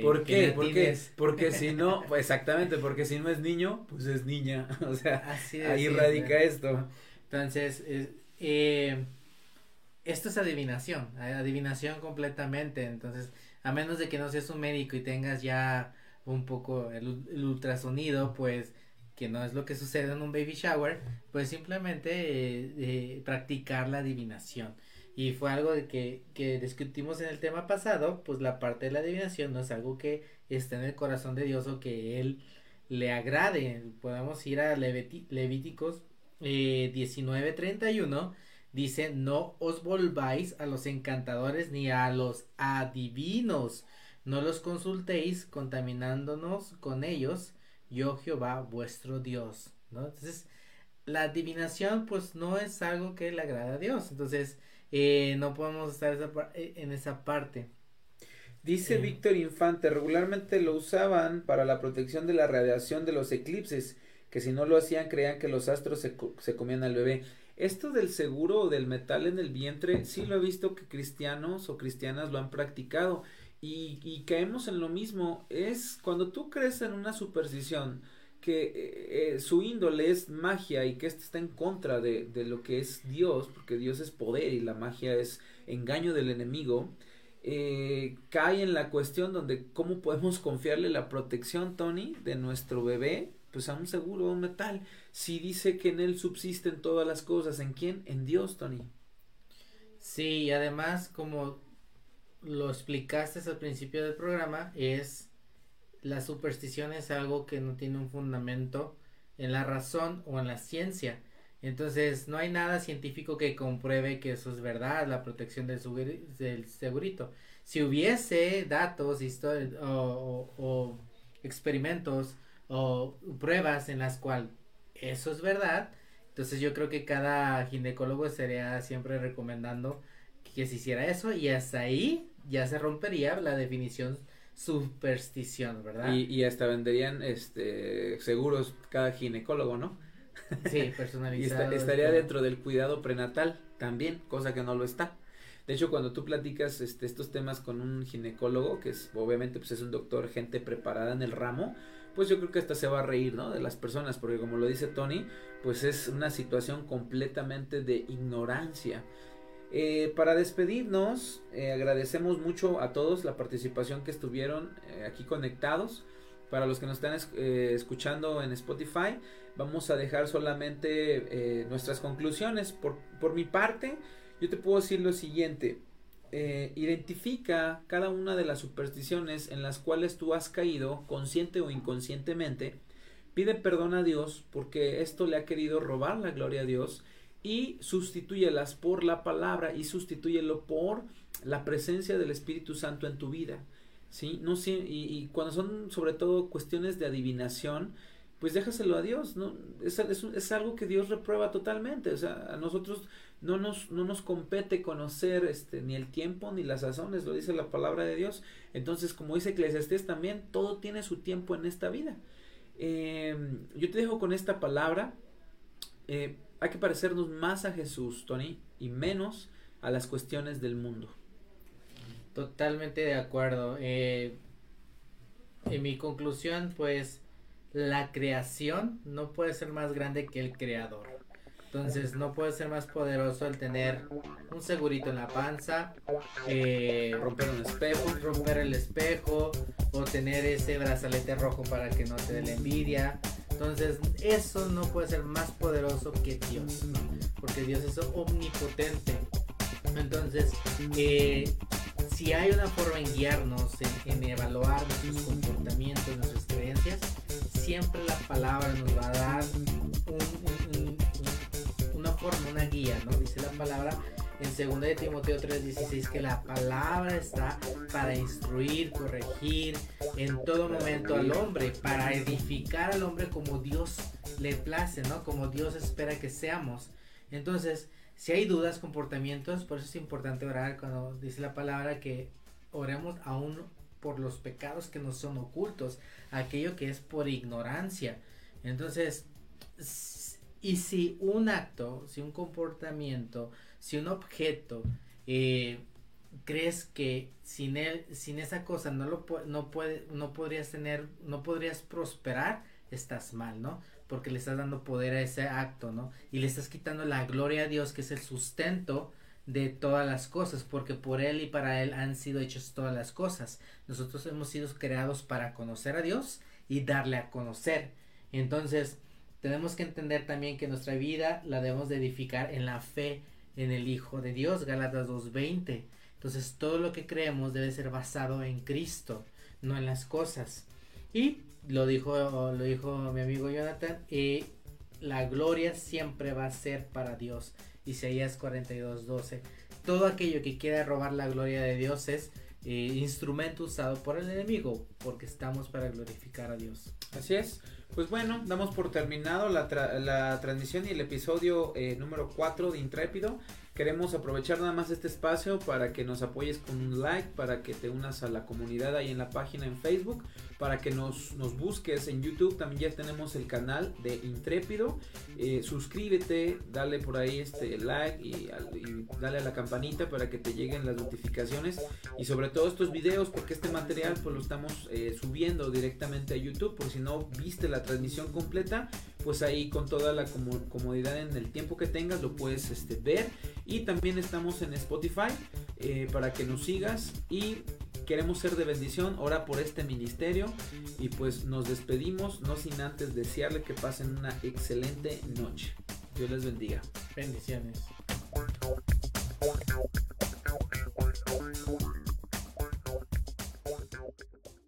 Speaker 2: ¿Por qué? porque, porque si no, pues exactamente, porque si no es niño, pues es niña. O sea, ahí radica esto.
Speaker 3: Entonces, eh, esto es adivinación, adivinación completamente. Entonces, a menos de que no seas un médico y tengas ya un poco el, ultrasonido, pues que no es lo que sucede en un baby shower, pues simplemente eh, eh, practicar la adivinación. Y fue algo de que, que discutimos en el tema pasado, pues la parte de la adivinación no es algo que esté en el corazón de Dios o que Él le agrade. Podemos ir a Levíticos eh, 19:31. Dice, no os volváis a los encantadores ni a los adivinos. No los consultéis contaminándonos con ellos. Yo Jehová vuestro Dios. ¿no? Entonces, la adivinación pues no es algo que le agrada a Dios. Entonces, eh, no podemos estar eh, en esa parte.
Speaker 2: Dice eh. Víctor Infante, regularmente lo usaban para la protección de la radiación de los eclipses, que si no lo hacían creían que los astros se, se comían al bebé. Esto del seguro o del metal en el vientre, sí lo he visto que cristianos o cristianas lo han practicado y, y caemos en lo mismo. Es cuando tú crees en una superstición, que eh, eh, su índole es magia y que éste está en contra de, de, lo que es Dios, porque Dios es poder y la magia es engaño del enemigo, eh, cae en la cuestión donde cómo podemos confiarle la protección, Tony, de nuestro bebé, pues a un seguro, a un metal, si dice que en él subsisten todas las cosas, ¿en quién? En Dios, Tony.
Speaker 3: Sí, y además, como lo explicaste al principio del programa, es la superstición es algo que no tiene un fundamento en la razón o en la ciencia. Entonces, no hay nada científico que compruebe que eso es verdad, la protección del, segurito. Si hubiese datos o, o, experimentos o pruebas en las cuales eso es verdad, entonces yo creo que cada ginecólogo estaría siempre recomendando que se hiciera eso y hasta ahí ya se rompería la definición superstición, ¿verdad?
Speaker 2: Y, y hasta venderían este seguros cada ginecólogo, ¿no?
Speaker 3: Sí, personalizado.
Speaker 2: y estaría dentro del cuidado prenatal también, cosa que no lo está. De hecho, cuando tú platicas este, estos temas con un ginecólogo, que es obviamente pues es un doctor, gente preparada en el ramo, pues yo creo que hasta se va a reír, ¿no? De las personas, porque como lo dice Tony, pues es una situación completamente de ignorancia. Eh, para despedirnos, eh, agradecemos mucho a todos la participación que estuvieron eh, aquí conectados. Para los que nos están eh, escuchando en Spotify, vamos a dejar solamente nuestras conclusiones. Por, por, mi parte, yo te puedo decir lo siguiente. Identifica cada una de las supersticiones en las cuales tú has caído, consciente o inconscientemente. Pide perdón a Dios porque esto le ha querido robar la gloria a Dios y sustitúyelas por la palabra y sustitúyelo por la presencia del Espíritu Santo en tu vida. ¿sí? No, y, y cuando son sobre todo cuestiones de adivinación, pues déjaselo a Dios, ¿no? Es, es, algo que Dios reprueba totalmente, o sea, a nosotros no nos, no nos compete conocer este, ni el tiempo ni las sazones, lo dice la palabra de Dios. Entonces, como dice Eclesiastés también, todo tiene su tiempo en esta vida. Em, yo te dejo con esta palabra, eh, hay que parecernos más a Jesús, Tony, y menos a las cuestiones del mundo.
Speaker 3: Totalmente de acuerdo. Eh, en mi conclusión, pues, la creación no puede ser más grande que el creador. Entonces no puede ser más poderoso el tener un segurito en la panza, eh, romper un espejo, romper el espejo o tener ese brazalete rojo para que no te dé la envidia. Entonces eso no puede ser más poderoso que Dios, porque Dios es omnipotente. Entonces, eh, si hay una forma en guiarnos, en, evaluar nuestros comportamientos, nuestras creencias, siempre la palabra nos va a dar una forma, una guía, ¿no? Dice la palabra en 2 de Timoteo 3:16 que la palabra está para instruir, corregir en todo momento al hombre, para edificar al hombre como Dios le place, ¿no? Como Dios espera que seamos. Entonces, si hay dudas, comportamientos, por eso es importante orar cuando dice la palabra que oremos aún por los pecados que nos son ocultos, aquello que es por ignorancia. Entonces, y si un acto, si un comportamiento, si un objeto, eh, crees que sin él, sin esa cosa no lo no puede, no podrías tener, no podrías prosperar, estás mal, ¿no? Porque le estás dando poder a ese acto, ¿no? Y le estás quitando la gloria a Dios, que es el sustento de todas las cosas, porque por Él y para Él han sido hechas todas las cosas. Nosotros hemos sido creados para conocer a Dios y darle a conocer. Entonces, tenemos que entender también que nuestra vida la debemos de edificar en la fe en el Hijo de Dios, Gálatas 2.20. Entonces, todo lo que creemos debe ser basado en Cristo, no en las cosas. Y lo dijo, lo dijo mi amigo Jonathan, y la gloria siempre va a ser para Dios. Isaías 42, 12. Todo aquello que quiera robar la gloria de Dios es eh, instrumento usado por el enemigo, porque estamos para glorificar a Dios.
Speaker 2: Así es. Pues bueno, damos por terminado la, la transmisión y el episodio eh, número 4 de Intrépido. Queremos aprovechar nada más este espacio para que nos apoyes con un like, para que te unas a la comunidad ahí en la página en Facebook, para que nos, nos busques en YouTube. También ya tenemos el canal de Intrépido. Eh, suscríbete, dale por ahí este like y, dale a la campanita para que te lleguen las notificaciones. Y sobre todo estos videos, porque este material pues lo estamos eh, subiendo directamente a YouTube. Por si no viste la transmisión completa, pues ahí con toda la comodidad en el tiempo que tengas lo puedes este, ver y también estamos en Spotify eh, para que nos sigas y queremos ser de bendición, ora por este ministerio y pues nos despedimos, no sin antes desearle que pasen una excelente noche. Dios les bendiga.
Speaker 3: Bendiciones.